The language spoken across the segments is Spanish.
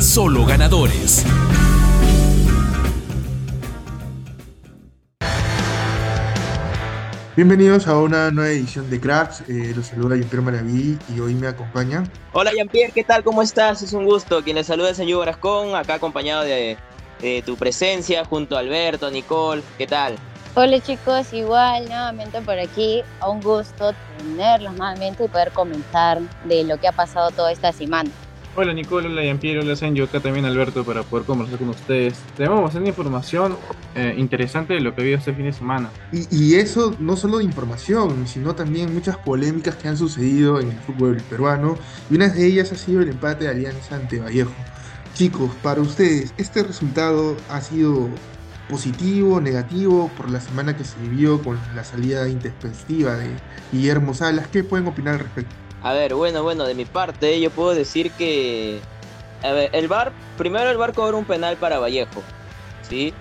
Solo ganadores. Bienvenidos a una nueva edición de Cracks. Eh, los saluda Jean-Pierre Maraví y hoy me acompaña. Hola Jean-Pierre, ¿qué tal? ¿Cómo estás? Es un gusto. Quien les saluda es señor Brascón, acá acompañado de, de tu presencia junto a Alberto, Nicole. ¿Qué tal? Hola chicos, igual nuevamente por aquí, un gusto tenerlos nuevamente y poder comentar de lo que ha pasado toda esta semana. Hola Nicole, hola Jean-Pierre, hola Sanjo, acá también Alberto para poder conversar con ustedes. Tenemos bastante información eh, interesante de lo que ha habido este fin de semana. Y, y, eso no solo de información, sino también muchas polémicas que han sucedido en el fútbol peruano y una de ellas ha sido el empate de Alianza ante Vallejo. Chicos, para ustedes, ¿este resultado ha sido positivo, negativo por la semana que se vivió con la salida intempestiva de Guillermo Salas? ¿Qué pueden opinar al respecto? A ver, bueno, bueno, de mi parte yo puedo decir que... A ver, el VAR, primero el VAR cobró un penal para Vallejo, ¿sí?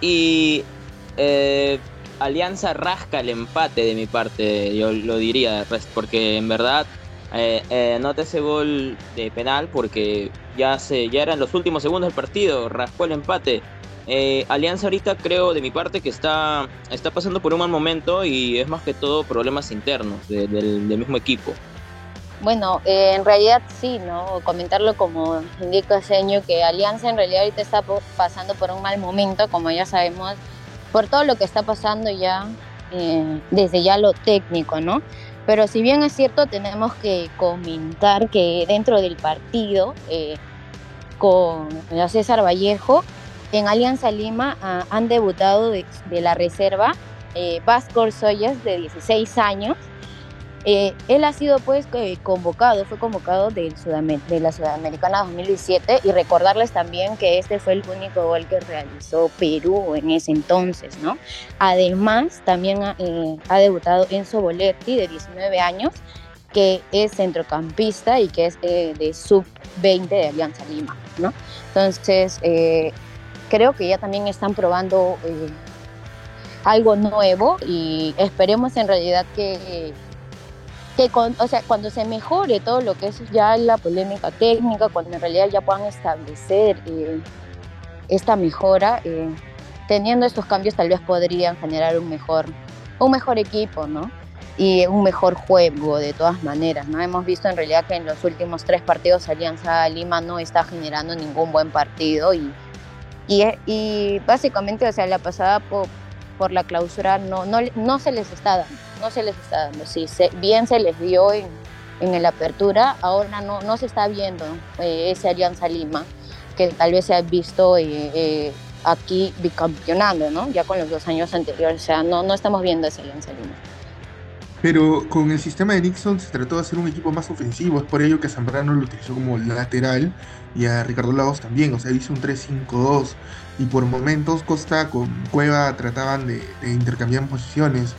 Y eh, Alianza rasca el empate de mi parte, yo lo diría, porque en verdad eh, eh, nota ese gol de penal porque ya, se, ya eran los últimos segundos del partido, rascó el empate. Eh, Alianza ahorita creo de mi parte que está, está pasando por un mal momento y es más que todo problemas internos de, del, del mismo equipo. Bueno, eh, en realidad sí, ¿no? Comentarlo como indica Seño, que Alianza en realidad ahorita está pasando por un mal momento, como ya sabemos, por todo lo que está pasando ya, eh, desde ya lo técnico, ¿no? Pero si bien es cierto, tenemos que comentar que dentro del partido eh, con César Vallejo, en Alianza Lima uh, han debutado de, de la reserva eh, Vasco Soyas, de 16 años, eh, él ha sido pues convocado, fue convocado del de la Sudamericana 2017 y recordarles también que este fue el único gol que realizó Perú en ese entonces, ¿no? Además, también ha, eh, debutado Enzo Boletti de 19 años, que es centrocampista y que es eh, de sub-20 de Alianza Lima, ¿no? Entonces, creo que ya también están probando algo nuevo y esperemos en realidad que que con, o sea, cuando se mejore todo lo que es ya la polémica técnica, cuando en realidad ya puedan establecer eh, esta mejora, eh, teniendo estos cambios tal vez podrían generar un mejor, un mejor equipo, ¿no? Y un mejor juego de todas maneras, ¿no? Hemos visto en realidad que en los últimos tres partidos Alianza Lima no está generando ningún buen partido y, y, básicamente, o sea, la pasada por, por la clausura no, no, no se les está dando, no se les está dando. Sí, se, bien se les dio en, en la apertura, ahora no, no se está viendo eh, ese Alianza Lima que tal vez se ha visto eh, eh, aquí bicampeonando, ¿no? Ya con los dos años anteriores, o sea, no, no estamos viendo ese Alianza Lima. Pero con el sistema de Nixon se trató de hacer un equipo más ofensivo, es por ello que Zambrano lo utilizó como lateral y a Ricardo Lagos también, o sea, hizo un 3-5-2 y por momentos Costa con Cueva trataban de, de intercambiar posiciones.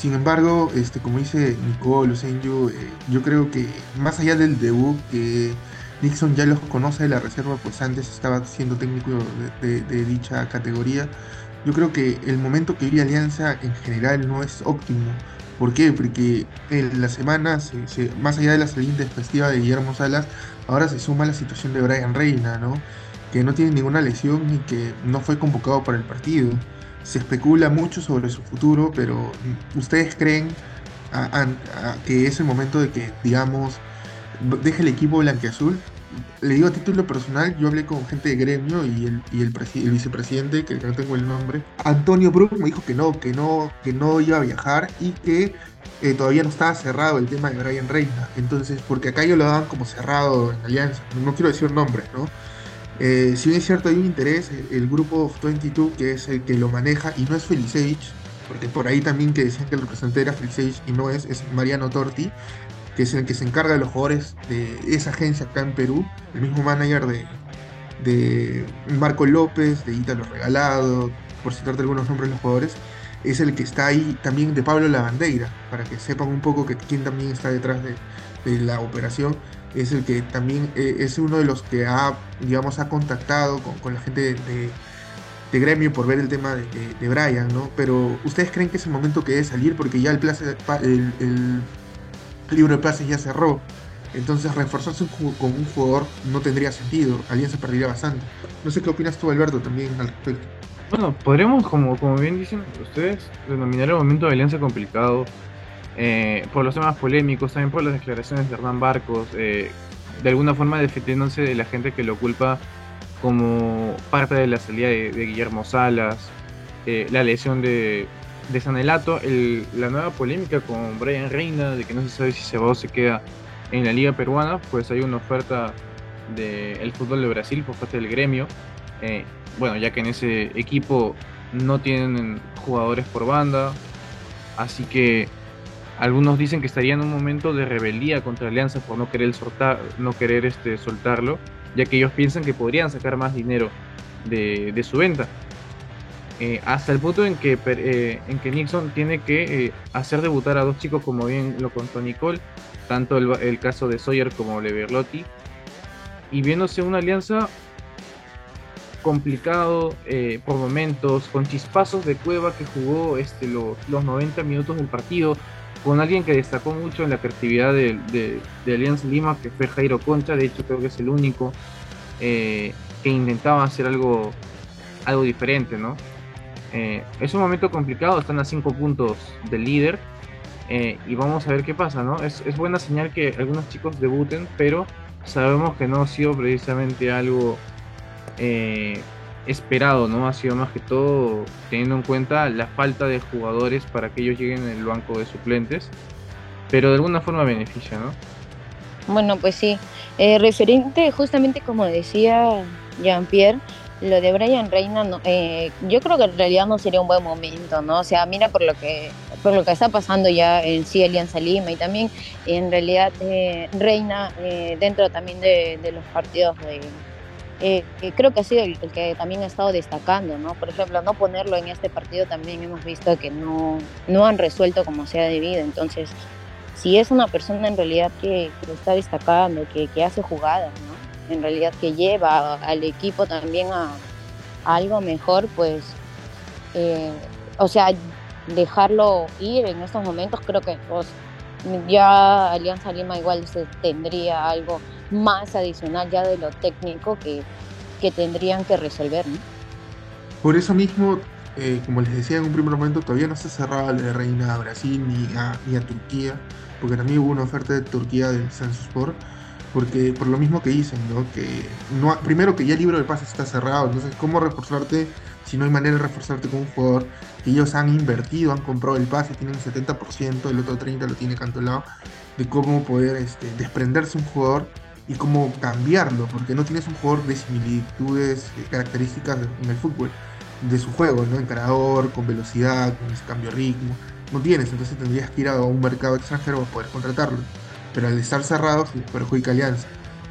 Sin embargo, este, como dice Nicole, Lucenyo, eh, yo creo que más allá del debut que Nixon ya los conoce de la reserva, pues antes estaba siendo técnico de, dicha categoría. Yo creo que el momento que vive Alianza en general no es óptimo. ¿Por qué? Porque en la semana, se, se, más allá de la salida intempestiva de Guillermo Salas, ahora se suma la situación de Brian Reina, ¿no? que no tiene ninguna lesión y que no fue convocado para el partido. Se especula mucho sobre su futuro, pero ¿ustedes creen que es el momento de que, digamos, deje el equipo blanqueazul? Le digo a título personal, yo hablé con gente de gremio y el, y vicepresidente, que no tengo el nombre, Antonio Brook, me dijo que no, que no, que no iba a viajar y que eh, todavía no estaba cerrado el tema de Brian Reina. Entonces, porque acá yo lo daban como cerrado en Alianza, no quiero decir nombres, ¿no? Eh, si bien es cierto, hay un interés, el, el grupo of 22, que es el que lo maneja, y no es Felicevich, porque por ahí también que decían que el representante era Felicevich y no es, es Mariano Torti, que es el que se encarga de los jugadores de esa agencia acá en Perú, el mismo manager de, de Marco López, de Ítalo Regalado, por citarte algunos nombres de los jugadores, es el que está ahí también de Pablo Lavandeira, para que sepan un poco que quién también está detrás de, de la operación. Es el que también eh, es uno de los que ha, digamos, ha contactado con, la gente de, gremio por ver el tema de, Brian, ¿no? Pero ¿ustedes creen que es el momento que debe salir? Porque ya el, place, el, el libro de pases ya cerró. Entonces reforzarse con un jugador no tendría sentido. Alianza perdería bastante. No sé qué opinas tú, Alberto, también al respecto. Bueno, podremos, como, como bien dicen ustedes, denominar el momento de alianza complicado eh, por los temas polémicos, también por las declaraciones de Hernán Barcos, eh, de alguna forma defendiéndose de la gente que lo culpa como parte de la salida de, Guillermo Salas, eh, la lesión de, de Sanelato, el, la nueva polémica con Brian Reina, de que no se sabe si se se queda en la liga peruana, pues hay una oferta del de fútbol de Brasil por parte del gremio. Bueno, ya que en ese equipo no tienen jugadores por banda, así que algunos dicen que estaría en un momento de rebeldía contra Alianza por no querer, soltar, no querer este, soltarlo, ya que ellos piensan que podrían sacar más dinero de, su venta. Eh, hasta el punto en que, eh, en que Nixon tiene que eh, hacer debutar a dos chicos, como bien lo contó Nicole, tanto el, caso de Sawyer como de Berlotti, y viéndose una alianza complicado por momentos, con chispazos de Cueva que jugó este, lo, los 90 minutos del partido, con alguien que destacó mucho en la creatividad de, de, Alianza Lima, que fue Jairo Concha, de hecho creo que es el único eh, que intentaba hacer algo, algo diferente, ¿no? Eh, es un momento complicado, están a 5 puntos del líder eh, y vamos a ver qué pasa, ¿no? Es, es buena señal que algunos chicos debuten, pero sabemos que no ha sido precisamente algo esperado, ¿no? Ha sido más que todo teniendo en cuenta la falta de jugadores para que ellos lleguen en el banco de suplentes, pero de alguna forma beneficia, ¿no? Bueno, pues sí. Eh, referente, justamente como decía Jean-Pierre, lo de Brian Reina, no, eh, yo creo que en realidad no sería un buen momento, ¿no? O sea, mira por lo que por lo que está pasando ya en sí Alianza Lima y también en realidad eh, Reina dentro también de, los partidos de, eh, creo que ha sido el, que también ha estado destacando, ¿no? Por ejemplo, no ponerlo en este partido también hemos visto que no, no han resuelto como sea debido. Entonces, si es una persona en realidad que, que está destacando, que, hace jugadas, ¿no? En realidad que lleva al equipo también a, algo mejor, pues, eh, o sea, dejarlo ir en estos momentos, creo que pues, ya Alianza Lima igual se tendría algo más adicional ya de lo técnico que, que tendrían que resolver. ¿no? Por eso mismo, eh, como les decía en un primer momento, todavía no se cerraba la Reina a Brasil ni a, ni a Turquía, porque también hubo una oferta de Turquía del Sport porque por lo mismo que dicen, ¿no? Que primero que ya el libro de paz está cerrado, entonces cómo reforzarte si no hay manera de reforzarte con un jugador ellos han invertido, han comprado el pase, tienen el 70%, el otro 30% lo tiene Cantolao, de cómo poder este, desprenderse un jugador y cómo cambiarlo, porque no tienes un jugador de similitudes, de características en el fútbol, de su juego, ¿no? Encarador, con velocidad, con ese cambio de ritmo, no tienes, entonces tendrías que ir a un mercado extranjero para poder contratarlo pero al estar cerrados perjudica Alianza.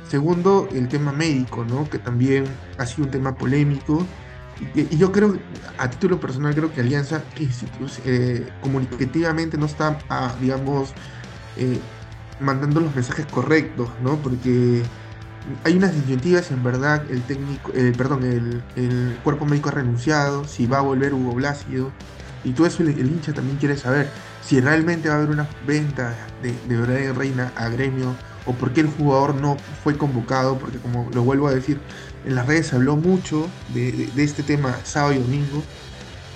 Segundo, el tema médico, ¿no? que también ha sido un tema polémico. Y, yo creo, a título personal, creo que Alianza eh, comunicativamente no está, ah, digamos, eh, mandando los mensajes correctos, ¿no? Porque hay unas disyuntivas, en verdad, el técnico, eh, perdón, el, el, cuerpo médico ha renunciado, si va a volver Hugo Blasio, y todo eso el, el hincha también quiere saber si realmente va a haber una venta de, de Brian Reina a gremio o por qué el jugador no fue convocado, porque como lo vuelvo a decir, en las redes se habló mucho de, este tema sábado y domingo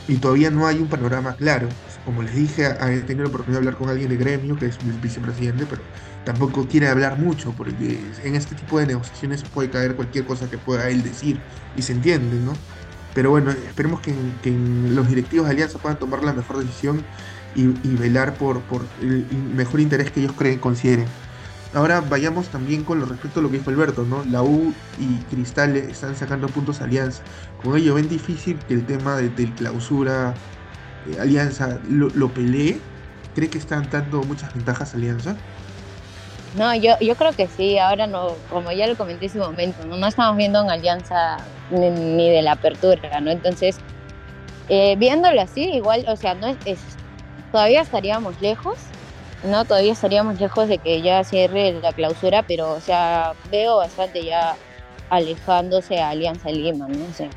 y todavía no hay un panorama claro. Como les dije, he tenido la oportunidad de hablar con alguien de gremio, que es el vicepresidente, pero tampoco quiere hablar mucho, porque en este tipo de negociaciones puede caer cualquier cosa que pueda él decir y se entiende, ¿no? Pero bueno, esperemos que, que los directivos de Alianza puedan tomar la mejor decisión y, y velar por, por, el mejor interés que ellos creen, consideren. Ahora vayamos también con lo respecto a lo que dijo Alberto, ¿no? La U y Cristal están sacando puntos a Alianza. Con ello ven difícil que el tema de, de clausura eh, Alianza lo, pelee. ¿Cree que están dando muchas ventajas a Alianza? No, yo, yo creo que sí, ahora no, como ya lo comenté en ese momento, no, estamos viendo en alianza ni, de la apertura, ¿no? Entonces, eh, viéndolo así, igual, o sea, no es- todavía estaríamos lejos, ¿no? Todavía estaríamos lejos de que ya cierre la clausura, pero, o sea, veo bastante ya alejándose a Alianza Lima, ¿no? O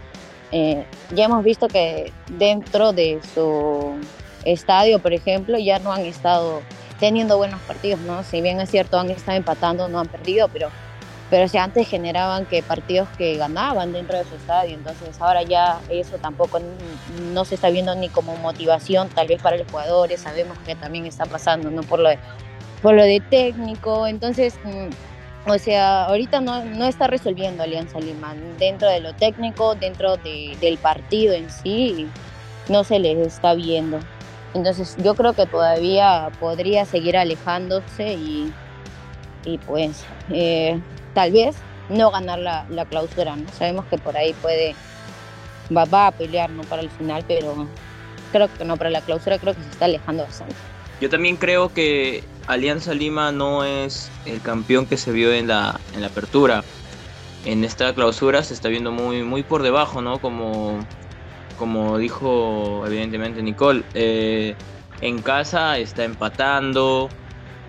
eh, ya hemos visto que dentro de su estadio, por ejemplo, ya no han estado teniendo buenos partidos, ¿no? Si bien es cierto, han estado empatando, no han perdido, pero, pero sea, antes generaban que partidos que ganaban dentro de su estadio, entonces ahora ya eso tampoco no se está viendo ni como motivación, tal vez para los jugadores, sabemos que también está pasando, ¿no? Por lo de, por lo de técnico, entonces, mm, o sea, ahorita no, no está resolviendo Alianza Lima, dentro de lo técnico, dentro de- del partido en sí, no se les está viendo. Entonces yo creo que todavía podría seguir alejándose y, y pues eh, tal vez no ganar la, la clausura, ¿no? Sabemos que por ahí puede, va, va a pelear, ¿no? Para el final, pero creo que no, para la clausura creo que se está alejando bastante. Yo también creo que Alianza Lima no es el campeón que se vio en la, en la apertura. En esta clausura se está viendo muy, muy por debajo, ¿no? Como, como dijo evidentemente Nicole. eh, en casa está empatando.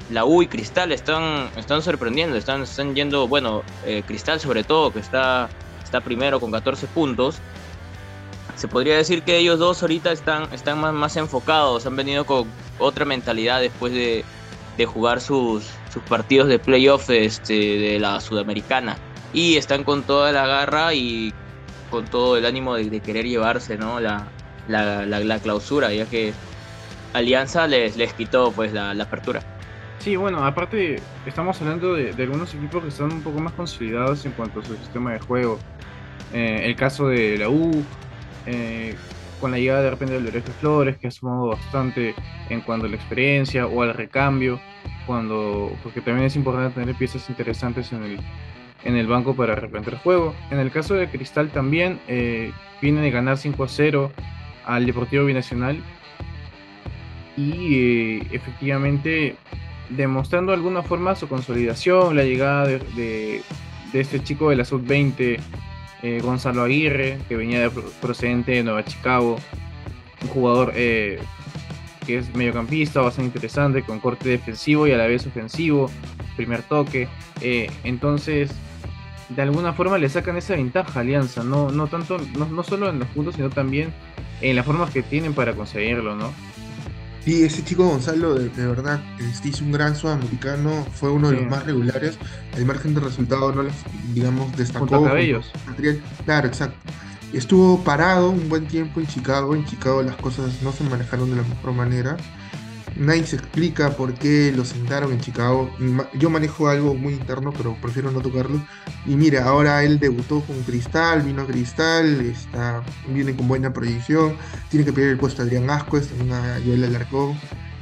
La U y Cristal están, están sorprendiendo, están, están yendo, bueno, eh, Cristal sobre todo, que está, está primero con 14 puntos. Se podría decir que ellos dos ahorita están, están más, más enfocados, han venido con otra mentalidad después de, de jugar sus, sus partidos de playoff este, de la Sudamericana. Y están con toda la garra y con todo el ánimo de, de querer llevarse ¿no? la, la, la- la clausura, ya que Alianza les, les quitó pues la, la apertura. Sí, bueno, aparte estamos hablando de, algunos equipos que están un poco más consolidados en cuanto a su sistema de juego. Eh, el caso de la U, eh, con la llegada de repente del Lorenzo Flores, que ha sumado bastante en cuanto a la experiencia o al recambio, cuando porque también es importante tener piezas interesantes en el, en el banco para replantear el juego. En el caso de Cristal también, eh, viene de ganar 5 a 0 al Deportivo Binacional y efectivamente demostrando de alguna forma su consolidación, la llegada de, de- este chico de la sub-20, eh, Gonzalo Aguirre, que venía de, procedente de Nueva Chicago, un jugador eh, que es mediocampista, bastante interesante, con corte defensivo y a la vez ofensivo, primer toque. eh, entonces, de alguna forma le sacan esa ventaja a Alianza, no, no tanto, no, no solo en los puntos, sino también en las formas que tienen para conseguirlo, ¿no? Sí, ese chico Gonzalo, de, de verdad, este, hizo un gran sudamericano, fue uno de Sí. los más regulares. Al margen de resultado, no les, digamos, destacó. Cabellos. Claro, exacto. Estuvo parado un buen tiempo en Chicago. En Chicago las cosas no se manejaron de la mejor manera. Nadie se explica por qué lo sentaron en Chicago. Yo manejo algo muy interno, pero prefiero no tocarlo. Y mira, ahora él debutó con Cristal, vino a Cristal, está, viene con buena proyección. Tiene que pedir el puesto a Adrián Ascuez, también a Joel Alarcón.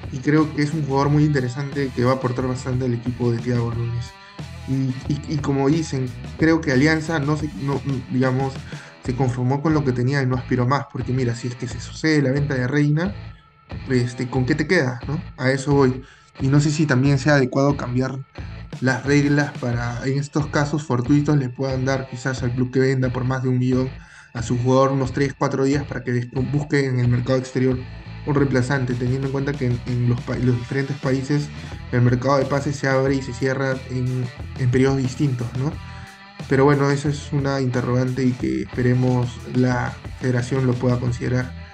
Y creo que es un jugador muy interesante que va a aportar bastante al equipo de Thiago Núñez. Y, y- y como dicen, creo que Alianza no se, digamos, se conformó con lo que tenía y no aspiró más. Porque mira, si es que se sucede la venta de Reina, este, ¿con qué te queda? ¿no? A eso voy. Y no sé si también sea adecuado cambiar las reglas para en estos casos fortuitos le puedan dar quizás al club que venda por más de un millón a su jugador unos 3, 4 días para que busque en el mercado exterior un reemplazante, teniendo en cuenta que en, los, diferentes países el mercado de pases se abre y se cierra en, en periodos distintos, ¿no? Pero bueno, eso es una interrogante y que esperemos la federación lo pueda considerar.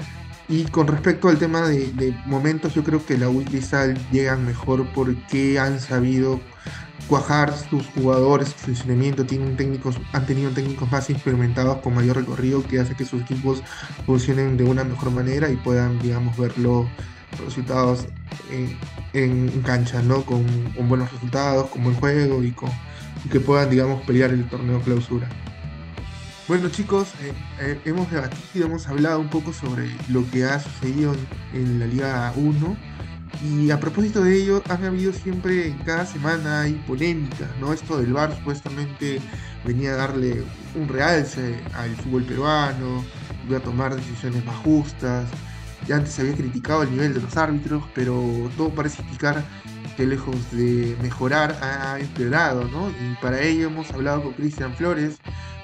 Y con respecto al tema de, momentos, yo creo que la Cristal llegan mejor porque han sabido cuajar sus jugadores, su funcionamiento, tienen técnicos, han tenido técnicos más experimentados con mayor recorrido que hace que sus equipos funcionen de una mejor manera y puedan, digamos, ver los resultados en, cancha, ¿no? Con, buenos resultados, con buen juego y, con, que puedan, digamos, pelear el torneo clausura. Bueno chicos, eh, eh, hemos debatido, hemos hablado un poco sobre lo que ha sucedido en, en la Liga 1 y a propósito de ello, han habido siempre, en cada semana hay polémicas, ¿no? Esto del VAR supuestamente venía a darle un realce al fútbol peruano, iba a tomar decisiones más justas, ya antes se había criticado el nivel de los árbitros, pero todo parece indicar que lejos de mejorar ha empeorado, ¿no? Y para ello hemos hablado con Cristian Flores,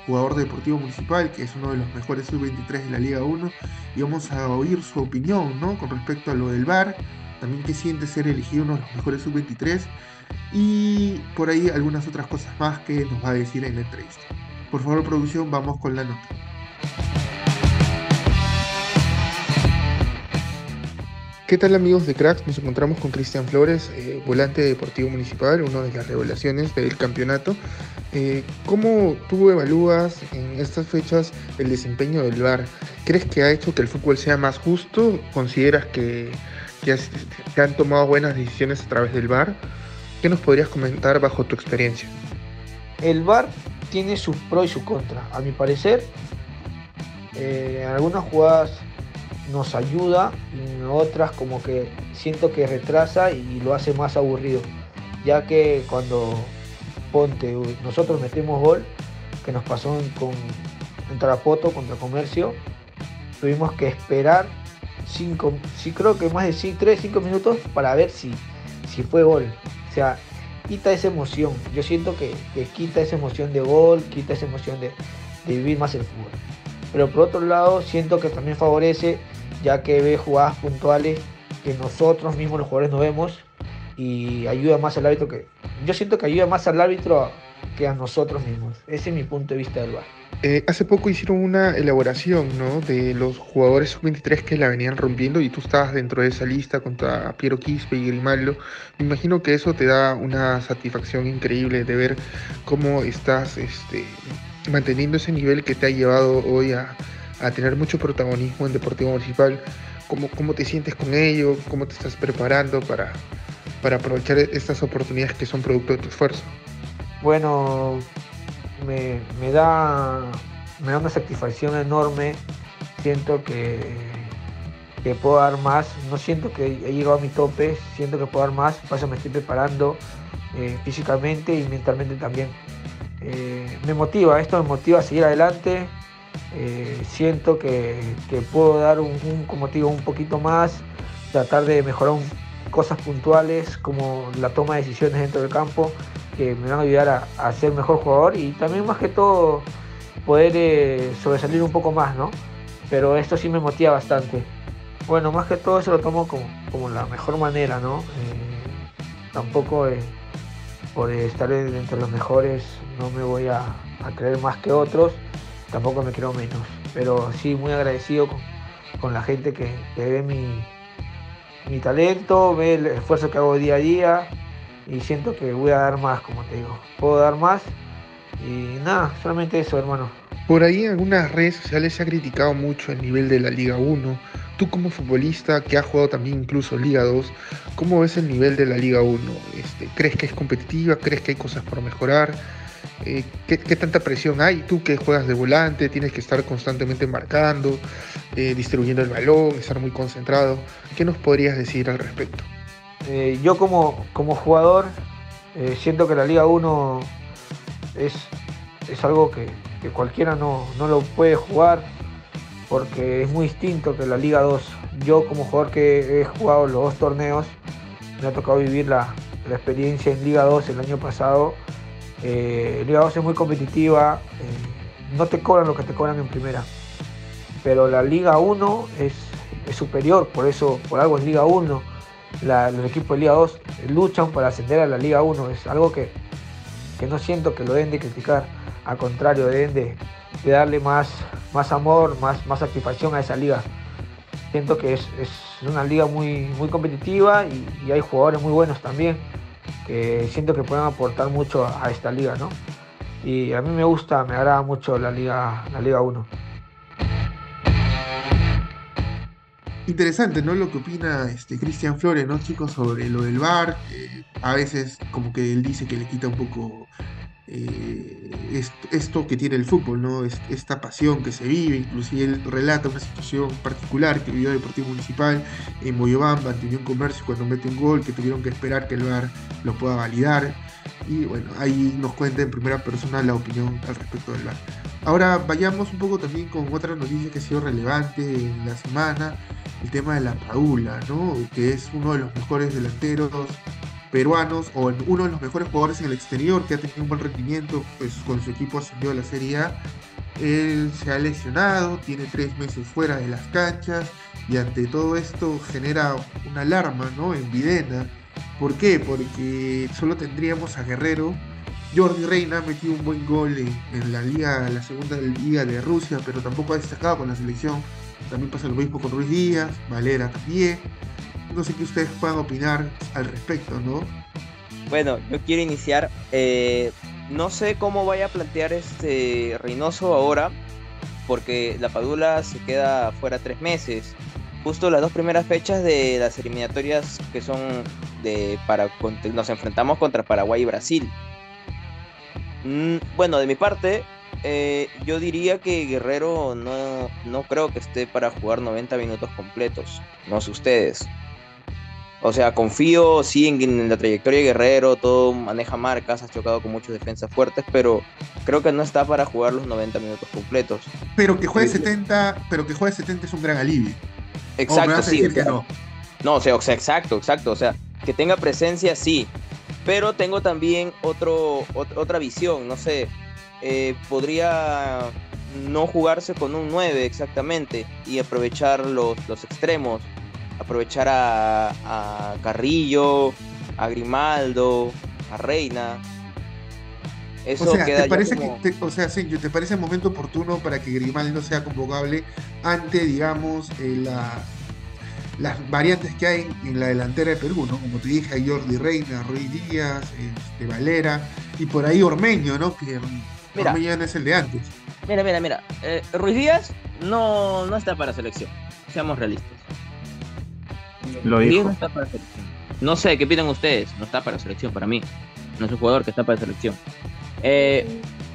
jugador deportivo municipal, que es uno de los mejores sub-23 de la Liga 1, y vamos a oír su opinión, ¿no? Con respecto a lo del VAR, también qué siente ser elegido uno de los mejores sub-23, y por ahí algunas otras cosas más que nos va a decir en la entrevista. Por favor, producción, vamos con la nota. ¿Qué tal amigos de Cracks? Nos encontramos con Cristian Flores, eh, volante deportivo municipal, una de las revelaciones del campeonato. Eh, ¿Cómo tú evalúas en estas fechas el desempeño del VAR? ¿Crees que ha hecho que el fútbol sea más justo? ¿Consideras que, que se han tomado buenas decisiones a través del VAR? ¿Qué nos podrías comentar bajo tu experiencia? El VAR tiene sus pros y sus contras. A mi parecer, eh, algunas jugadas nos ayuda y en otras como que siento que retrasa y lo hace más aburrido. Ya que cuando ponte, nosotros metemos gol, que nos pasó con, Tarapoto contra Comercio, tuvimos que esperar 5, sí creo que más de 3, 5 minutos para ver si, si fue gol. O sea, quita esa emoción. Yo siento que, quita esa emoción de gol, quita esa emoción de, de, vivir más el fútbol. Pero por otro lado, siento que también favorece, ya que ve jugadas puntuales que nosotros mismos los jugadores no vemos y ayuda más al árbitro que. Yo siento que ayuda más al árbitro que a nosotros mismos. Ese es mi punto de vista del VAR. Eh, hace poco hicieron una elaboración ¿no? de los jugadores sub-23 que la venían rompiendo y tú estabas dentro de esa lista contra Piero Quispe y Grimaldo. Me imagino que eso te da una satisfacción increíble de ver cómo estás este, manteniendo ese nivel que te ha llevado hoy a, a tener mucho protagonismo en Deportivo Municipal. ¿Cómo, ¿Cómo te sientes con ello? ¿Cómo te estás preparando para, para aprovechar estas oportunidades que son producto de tu esfuerzo? Bueno, me, me, da, me da una satisfacción enorme. Siento que, que puedo dar más. No siento que he llegado a mi tope, siento que puedo dar más. Por eso me estoy preparando eh, físicamente y mentalmente también. Eh, me motiva, esto me motiva a seguir adelante. Eh, siento que, puedo dar un, un, como digo, un poquito más, tratar de mejorar cosas puntuales como la toma de decisiones dentro del campo que me van a ayudar a, a ser mejor jugador y también más que todo poder eh, sobresalir un poco más, ¿no? Pero esto sí me motiva bastante. Bueno, más que todo eso lo tomo como, como la mejor manera, ¿no? Eh, tampoco por estar entre los mejores no me voy a, creer más que otros, tampoco me creo menos. Pero sí muy agradecido con, la gente que, ve mi, mi talento, ve el esfuerzo que hago día a día y siento que voy a dar más, como te digo. Puedo dar más y nada, solamente eso, hermano. Por ahí en algunas redes sociales se ha criticado mucho el nivel de la Liga 1. Tú como futbolista que ha jugado también incluso Liga 2, ¿cómo ves el nivel de la Liga 1? Este, ¿Crees que es competitiva? ¿Crees que hay cosas por mejorar? Eh, ¿qué, ¿qué, tanta presión hay? Tú que juegas de volante, tienes que estar constantemente marcando, eh, distribuyendo el balón, estar muy concentrado. ¿Qué nos podrías decir al respecto? Eh, yo como, como jugador siento que la Liga 1 es, es algo que, que cualquiera no, no, lo puede jugar porque es muy distinto que la Liga 2. Yo como jugador que he jugado los dos torneos, me ha tocado vivir la, la experiencia en Liga 2 el año pasado. Eh, Liga 2 es muy competitiva, eh, no te cobran lo que te cobran en primera, pero la Liga 1 es, superior, por eso por algo es Liga 1 la, los equipos de Liga 2 luchan para ascender a la Liga 1. Es algo que, que no siento que lo deben de criticar. Al contrario, deben de, darle más, más amor, más, más satisfacción a esa liga. Siento que es, es una liga muy, muy competitiva y, hay jugadores muy buenos también que siento que pueden aportar mucho a, esta liga, ¿no? Y a mí me gusta, me agrada mucho la Liga, la liga 1. Interesante, ¿no? Lo que opina este Cristian Flores, ¿no, chicos? Sobre lo del VAR. A veces como que él dice que le quita un poco eh, esto, que tiene el fútbol, ¿no? Es, esta pasión que se vive. Inclusive él relata una situación particular que vivió Deportivo Municipal en Moyobamba, ante Unión Comercio, cuando mete un gol, que tuvieron que esperar que el VAR lo pueda validar. Y bueno, ahí nos cuenta en primera persona la opinión al respecto del VAR. Ahora vayamos un poco también con otra noticia que ha sido relevante en la semana el tema de la Paula, ¿no? que es uno de los mejores delanteros peruanos o uno de los mejores jugadores en el exterior que ha tenido un buen rendimiento, pues con su equipo ascendió a la Serie A. Él se ha lesionado, tiene tres meses fuera de las canchas y ante todo esto genera una alarma ¿no? en Videna. ¿Por qué? Porque solo tendríamos a Guerrero. Jordi Reina ha metido un buen gol en, en la liga, la segunda liga de Rusia, pero tampoco ha destacado con la selección. También pasa lo mismo con Ruiz Díaz, Valera también. No sé qué ustedes puedan opinar al respecto, ¿no? Bueno, yo quiero iniciar. eh, no sé cómo vaya a plantear este Reynoso ahora, porque la Padula se queda fuera tres meses. Justo las dos primeras fechas de las eliminatorias que son de para nos enfrentamos contra Paraguay y Brasil. Mm, bueno, de mi parte, eh, yo diría que Guerrero no, no creo que esté para jugar 90 minutos completos. No sé ustedes. O sea, confío sí en, en la trayectoria de Guerrero, todo maneja marcas, ha chocado con muchos defensas fuertes, pero creo que no está para jugar los 90 minutos completos. Pero que juegue Sí. 70, pero que juegue 70 es un gran alivio. ¿O me Exacto, sí. o sea, no? No, o sea, o sea, exacto, exacto. O sea, que tenga presencia, sí. Pero tengo también otro, ot- otra visión, no sé. eh, podría no jugarse con un 9 exactamente y aprovechar los, los extremos. Aprovechar a, a Carrillo, a Grimaldo, a Reina. Eso O sea, queda ¿te parece como- que, te- o sea, ¿te parece el momento oportuno para que Grimaldo sea convocable ante, digamos, eh, la- las variantes que hay en la delantera de Perú, ¿no? Como te dije, Jordi Reina, Ruiz Díaz, este, Valera, y por ahí Ormeño, ¿no? Que Mira. Ormeño no es el de antes. Mira, mira, mira. eh, Ruiz Díaz no, no está para selección. Seamos realistas. Lo dijo. no está para selección. No sé, ¿qué opinan ustedes? No está para selección para mí. No es un jugador que está para selección. Eh,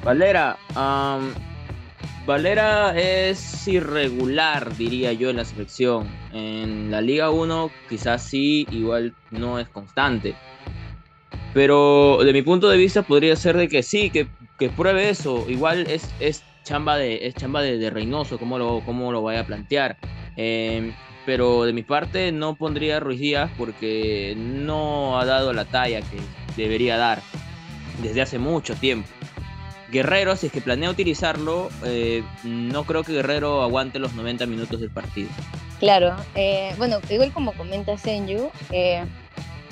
Valera. Valera es irregular, diría yo, en la selección. En la Liga 1 quizás sí, igual no es constante. Pero de mi punto de vista podría ser de que sí, que, que pruebe eso. Igual es, es chamba de, es chamba de, de Reynoso, cómo lo, cómo lo vaya a plantear. Eh, pero de mi parte no pondría a Ruiz Díaz porque no ha dado la talla que debería dar desde hace mucho tiempo. Guerrero, si es que planea utilizarlo, eh, no creo que Guerrero aguante los 90 minutos del partido. Claro, eh, bueno, igual como comenta Senju, eh,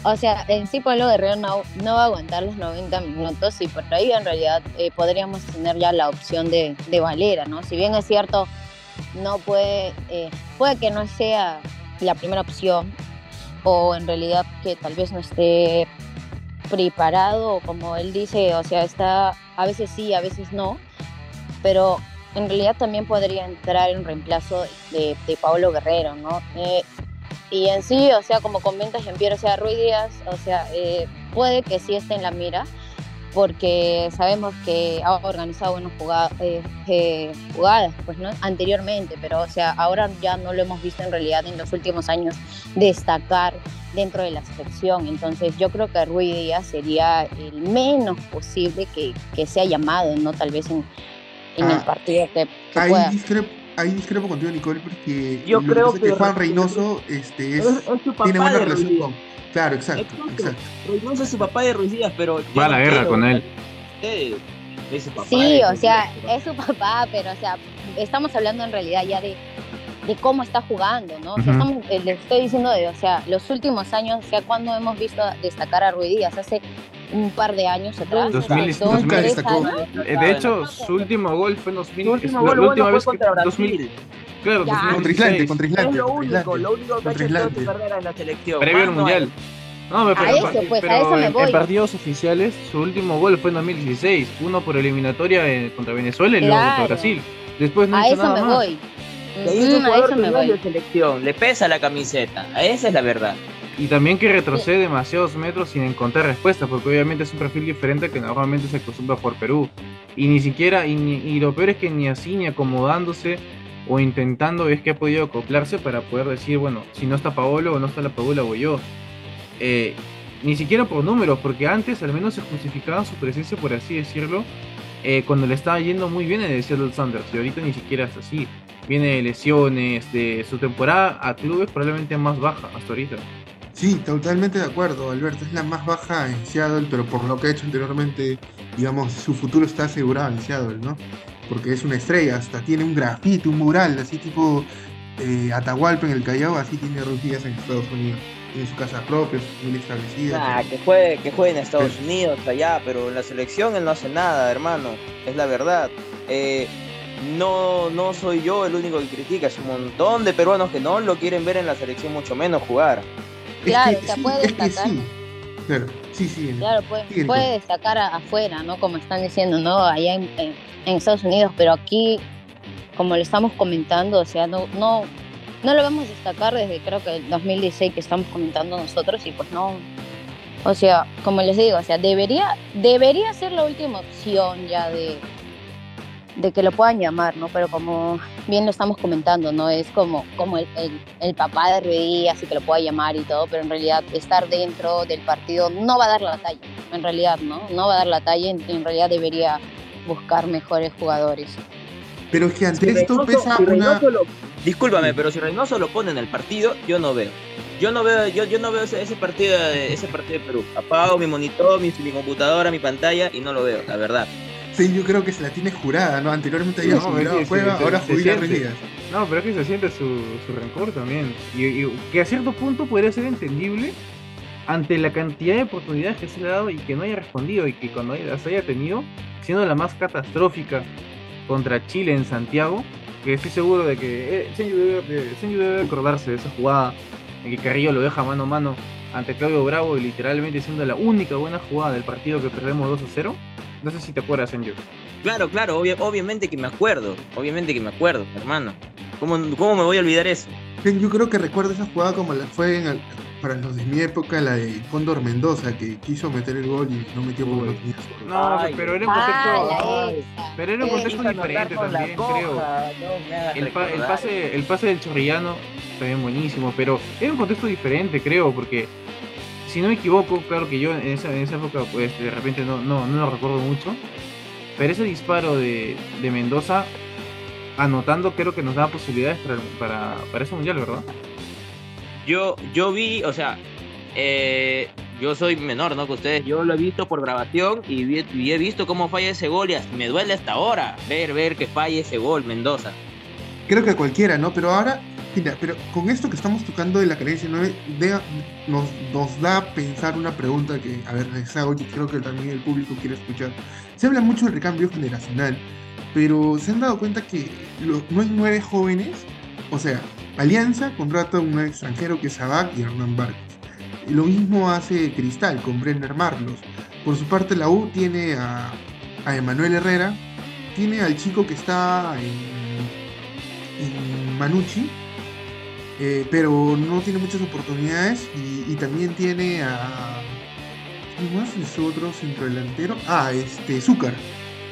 o sea, en sí Pablo Guerrero no, no va a aguantar los 90 minutos y por ahí en realidad podríamos tener ya la opción de, de Valera, ¿no? Si bien es cierto, no puede, puede que no sea la primera opción o en realidad que tal vez no esté preparado, como él dice, o sea, está a veces sí, a veces no, pero en realidad también podría entrar en reemplazo de, de Pablo Guerrero, ¿no? Eh, y en sí, o sea, como comenta Jean-Pierre, o sea, Ruiz Díaz, o sea, eh, puede que sí esté en la mira, porque sabemos que ha organizado buenas jugadas, jugadas, pues, ¿no? Anteriormente, pero, o sea, ahora ya no lo hemos visto en realidad en los últimos años destacar dentro de la selección. Entonces, yo creo que Ruiz Díaz sería el menos posible que, que sea llamado, ¿no? Tal vez en, en el Ah, partido que, que Ahí pueda. discrepo, ahí discrepo contigo, Nicole, porque Yo lo creo que Juan Re- Reynoso este, es, Es, tiene buena relación con... Claro, exacto, Exacto. exacto. Reynoso es su papá de Ruiz Díaz, pero... Va a la guerra con él. ustedes. Es su papá Sí, o sea, es su papá, pero o sea, estamos hablando en realidad ya de, de cómo está jugando, ¿no? O sea, Ujú. estamos, eh, les estoy diciendo de, o sea, los últimos años, o sea, cuando hemos visto destacar a Ruiz Díaz, hace un par de años atrás, nunca destacó. Eh, De hecho, su último gol fue en 2000. Su último la- gol la bueno última fue vez que contra Brasil. 2000, claro. Contra Islande, 2016, contra Es lo único, lo único que ha hecho en toda su Islande. carrera en la selección. previo al mundial. No, pero, A eso, pues, a pero eso me en, voy. en partidos oficiales, su último gol fue en 2016. Uno por eliminatoria eh, contra Venezuela y luego contra. Brasil. Después no A hizo eso nada me más. voy. Ahí es un jugador me de selección, le pesa la camiseta. Esa es la verdad. Y también que retrocede demasiados metros sin encontrar respuesta, porque obviamente es un perfil diferente que normalmente se acostumbra por Perú. Y ni siquiera, y, ni- y lo peor es que ni así, ni acomodándose o intentando es que ha podido acoplarse para poder decir, bueno, si no está Paolo o no está la Paola voy yo. Eh, ni siquiera por números, porque antes al menos se justificaba su presencia, por así decirlo, eh, cuando le estaba yendo muy bien en el Seattle Sanders, y ahorita ni siquiera es así. Viene de lesiones, de su temporada a clubes probablemente más baja hasta ahorita. Sí, totalmente de acuerdo, Alberto. Es la más baja en Seattle, pero por lo que ha hecho anteriormente, digamos, su futuro está asegurado en Seattle, ¿no? Porque es una estrella, hasta tiene un grafito, un mural, así tipo eh, Atahualpa en el Callao, así tiene Ruiz en Estados Unidos. Tiene su casa propia, familia establecida. Ah, que juegue, que juegue en Estados Unidos, allá, pero en la selección él no hace nada, hermano. Es la verdad. Eh, no, no soy yo el único que critica, es un montón de peruanos que no lo quieren ver en la selección, mucho menos jugar. Claro, o sea, puede es que destacar. sí. Claro, sí, sí. Claro, puede, Sí, puede destacar a- afuera, ¿no? Como están diciendo, ¿no? Allá en, en- en Estados Unidos, pero aquí, como lo estamos comentando, o sea, no, no, no lo vemos destacar desde creo que el 2016 que estamos comentando nosotros y pues no. O sea, como les digo, o sea, debería, debería ser la última opción ya de, de que lo puedan llamar, ¿no? Pero como bien lo estamos comentando, ¿no? Es como, como el, el, el papá de Ruiz, así que lo pueda llamar y todo, pero en realidad estar dentro del partido no va a dar la talla, en realidad, ¿no? No va a dar la talla, en, en realidad debería buscar mejores jugadores. Pero es que ante Si esto Reynoso- pesa si una. Reynoso lo- discúlpame, pero si Reynoso lo pone en el partido, yo no veo. Yo no veo, yo, yo no veo ese, ese partido de, ese partido de Perú. Apago mi monitor, mi, mi computadora, mi pantalla y no lo veo, la verdad. Sí, yo creo que se la tiene jurada, ¿no? Anteriormente había No, es que Cueva, se- ahora siente. Reyes. No, pero es que se siente su, su rencor también. Y, y que a cierto punto podría ser entendible ante la cantidad de oportunidades que se le ha dado y que no haya respondido y que cuando las haya tenido, siendo la más catastrófica contra Chile en Santiago, que estoy seguro de que eh, Senju debe, de- Senju debe acordarse de esa jugada en que Carrillo lo deja mano a mano ante Claudio Bravo y literalmente siendo la única buena jugada del partido que perdemos 2 a 0. No sé si te acuerdas, Senju. Claro, claro, obvia- obviamente que me acuerdo, obviamente que me acuerdo, hermano. ¿Cómo, ¿Cómo me voy a olvidar eso? Yo creo que recuerdo esa jugada como la fue en el- para los de mi época, la de Cóndor Mendoza, que quiso meter el gol y no metió por Uy. los tenía solo. No, Ay, pero era un contexto. Pero era un Eh, contexto diferente también, creo. no El, pa- el pase, el pase del chorrillano también buenísimo, pero era un contexto diferente, creo, porque si no me equivoco, claro que yo en esa, en esa época, pues de repente no, no, no lo recuerdo mucho, pero ese disparo de, de Mendoza, anotando, creo que nos daba posibilidades para, para, para ese mundial, ¿verdad? Yo, yo vi, o sea, eh, yo soy menor, ¿no? Que ustedes, yo lo he visto por grabación y, vi- y he visto cómo falla ese gol y hasta me duele hasta ahora ver, ver que falle ese gol, Mendoza. Creo que cualquiera, ¿no? Pero ahora, mira, pero con esto que estamos tocando de la carencia 9, de- nos, nos da a pensar una pregunta que, a ver, les hago y creo que también el público quiere escuchar. Se habla mucho del recambio generacional, pero ¿se han dado cuenta que lo- no hay nueve jóvenes? O sea, Alianza contrata a un extranjero que es Sabac y Hernán Barcos. Lo mismo hace Cristal con Brenner Marlos. Por su parte, la U tiene a, a Emanuel Herrera, tiene al chico que está en, en Manucci, eh, pero no tiene muchas oportunidades y, también tiene a... ¿Quién más es otro centrodelantero? Ah, este, Zúcar.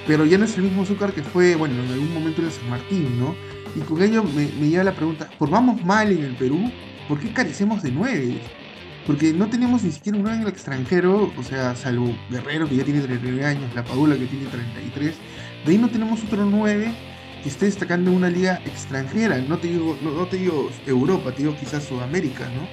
Pero ya no es el mismo Zúcar que fue, bueno, en algún momento en San Martín, ¿no? Y con ello me, me lleva la pregunta, ¿por vamos mal en el Perú? ¿Por qué carecemos de nueve? Porque no tenemos ni siquiera un nueve en el extranjero, o sea, salvo Guerrero que ya tiene 39 años, La Padula que tiene 33. De ahí no tenemos otro 9 que esté destacando en una liga extranjera. No te digo, no, no te digo Europa, te digo quizás Sudamérica, ¿no?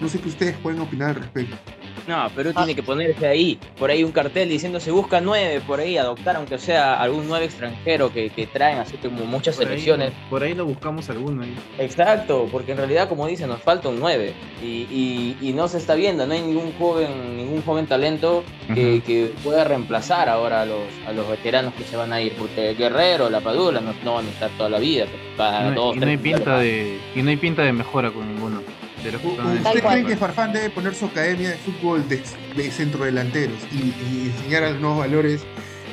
No sé qué ustedes pueden opinar al respecto. No, Perú tiene que ponerse ahí, por ahí un cartel diciendo se busca nueve, por ahí adoptar aunque sea algún nueve extranjero que, que traen así como muchas Por ahí, selecciones. por ahí lo buscamos alguno ahí. Exacto, porque en realidad, como dicen, nos falta un 9 y, y- y no se está viendo, no hay ningún joven, ningún joven talento que, pueda reemplazar ahora a los, a los veteranos que se van a ir, porque Guerrero, La Padula no, no van a estar toda la vida, cada Y no, dos, y no hay pinta de y no hay pinta de mejora con ninguno de los que están en ¿Ustedes ese creen equipo. que Farfán debe poner su academia de fútbol de, de centrodelanteros y, y enseñar a los nuevos valores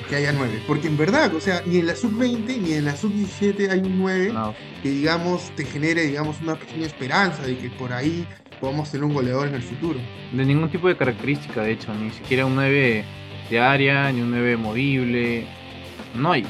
que haya nueve? Porque en verdad, o sea, ni en la sub-20 ni en la sub-17 hay un 9 No, que, digamos, te genere, digamos, una pequeña esperanza de que por ahí podamos tener un goleador en el futuro. de ningún tipo de característica, de hecho, ni siquiera un 9 de área, ni un 9 movible. No hay.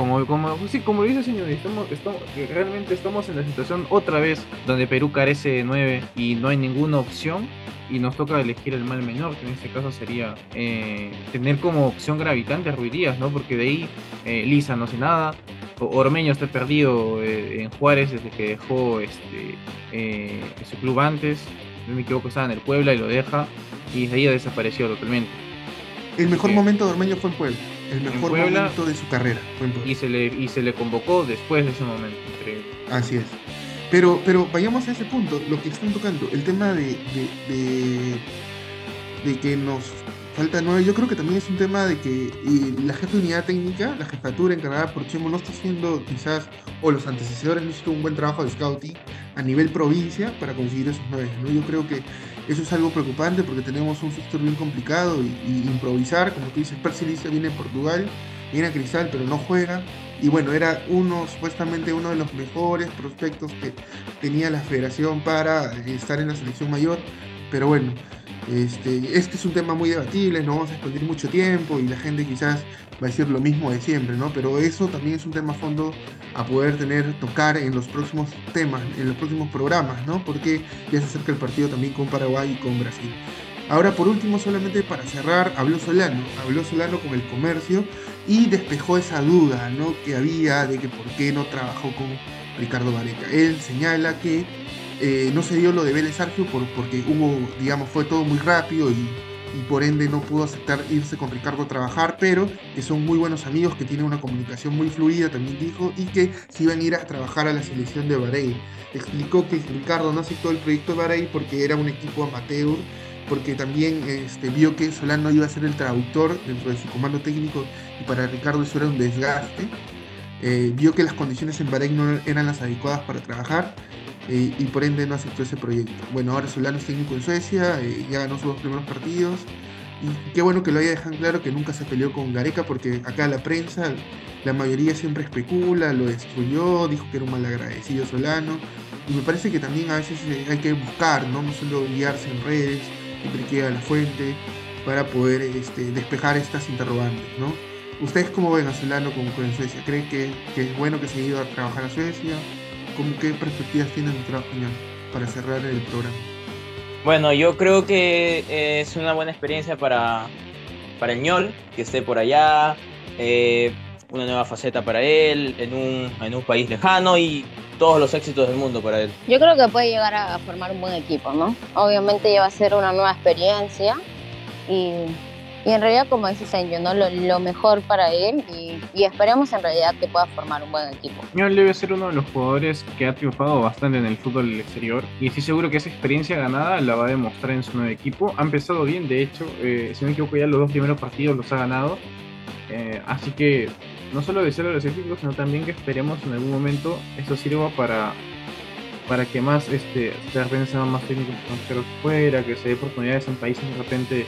Como, como, sí, como dice el señor, estamos, estamos, realmente estamos en la situación otra vez donde Perú carece de 9 y no hay ninguna opción y nos toca elegir el mal menor, que en este caso sería eh, tener como opción gravitante a Ruiz Díaz, ¿no? Porque de ahí eh, Lisa no hace nada, Ormeño está perdido eh, en Juárez desde que dejó este, eh, su club antes. no me equivoco, estaba en el Puebla y lo deja y desde ahí ha desaparecido totalmente. El mejor momento de Ormeño fue en Puebla. El mejor Puebla- momento de su carrera fue en. Y se le, y se le convocó después de ese momento, increíble. Así es. Pero, pero vayamos a ese punto, lo que están tocando, el tema de, de, de, de que nos falta nueve, yo creo que también es un tema de que y la jefa de unidad técnica, la jefatura encargada por Chemo, no está haciendo quizás, o los antecesores no hicieron un buen trabajo de scouting a nivel provincia para conseguir esos nueve. ¿no? Yo creo que eso es algo preocupante porque tenemos un fixture bien complicado y, improvisar, como tú dices, Percy Lice viene de Portugal, viene a Cristal, pero no juega. Y bueno, era uno, supuestamente uno de los mejores prospectos que tenía la federación para estar en la selección mayor. Pero bueno, este, es un tema muy debatible, no vamos a expandir mucho tiempo y la gente quizás va a decir lo mismo de siempre, ¿no? Pero eso también es un tema a fondo a poder tener, tocar en los próximos temas, en los próximos programas, ¿no? Porque ya se acerca el partido también con Paraguay y con Brasil. Ahora, por último, solamente para cerrar, habló Solano, habló Solano con el comercio y despejó esa duda, ¿no? Que había de que por qué no trabajó con Ricardo Vareca. Él señala que eh, no se dio lo de Vélez Argio por, porque hubo, digamos, fue todo muy rápido y, por ende no pudo aceptar irse con Ricardo a trabajar, pero que son muy buenos amigos, que tienen una comunicación muy fluida, también dijo, y que se iban a ir a trabajar a la selección de Bahrein. Explicó que Ricardo no aceptó el proyecto de Bahrein porque era un equipo amateur, porque también este, vio que Solano iba a ser el traductor dentro de su comando técnico y para Ricardo eso era un desgaste. Eh, vio que las condiciones en Bahrein no eran las adecuadas para trabajar eh, y por ende no aceptó ese proyecto. Bueno, ahora Solano es técnico en Suecia, eh, ya ganó sus dos primeros partidos y qué bueno que lo haya dejado claro que nunca se peleó con Gareca porque acá la prensa, la mayoría siempre especula, lo destruyó, dijo que era un malagradecido Solano y me parece que también a veces eh, hay que buscar, ¿no? no solo guiarse en redes, siempre queda la fuente para poder este, despejar estas interrogantes, ¿no? ¿Ustedes cómo ven a Solano con, con Suecia? ¿Creen que, que es bueno que se haya ido a trabajar a Suecia? ¿Cómo, ¿Qué perspectivas tienen de trabajo ya para cerrar el programa? Bueno, yo creo que eh, es una buena experiencia para, para el ñol, que esté por allá, eh, una nueva faceta para él, en un, en un país lejano y todos los éxitos del mundo para él. Yo creo que puede llegar a formar un buen equipo, ¿no? Obviamente ya va a ser una nueva experiencia y, y en realidad, como dice Senyo, ¿no? Lo, mejor para él y, esperemos en realidad que pueda formar un buen equipo. Ñol debe ser uno de los jugadores que ha triunfado bastante en el fútbol exterior y estoy seguro que esa experiencia ganada la va a demostrar en su nuevo equipo. Ha empezado bien, de hecho, eh, si no me equivoco ya los dos primeros partidos los ha ganado. Eh, así que no solo de ser los específicos, sino también que esperemos en algún momento eso sirva para, para que más este, de repente sean más técnicos fuera, que se dé oportunidades en países de repente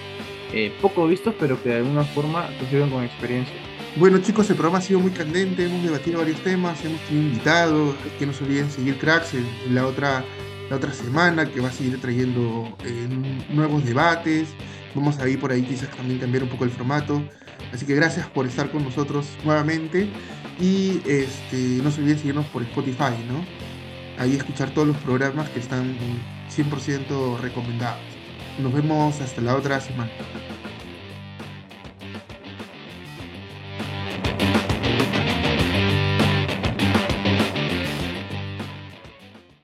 eh, poco vistos, pero que de alguna forma se sirvan con experiencia. Bueno chicos, el programa ha sido muy candente, hemos debatido varios temas, hemos tenido invitados, que no se olviden seguir Cracks la, otra, la otra semana, que va a seguir trayendo eh, nuevos debates, vamos a ir por ahí quizás también cambiar un poco el formato, así que gracias por estar con nosotros nuevamente y este, no se olviden seguirnos por Spotify, ¿no? Ahí escuchar todos los programas que están 100% recomendados. Nos vemos hasta la otra semana.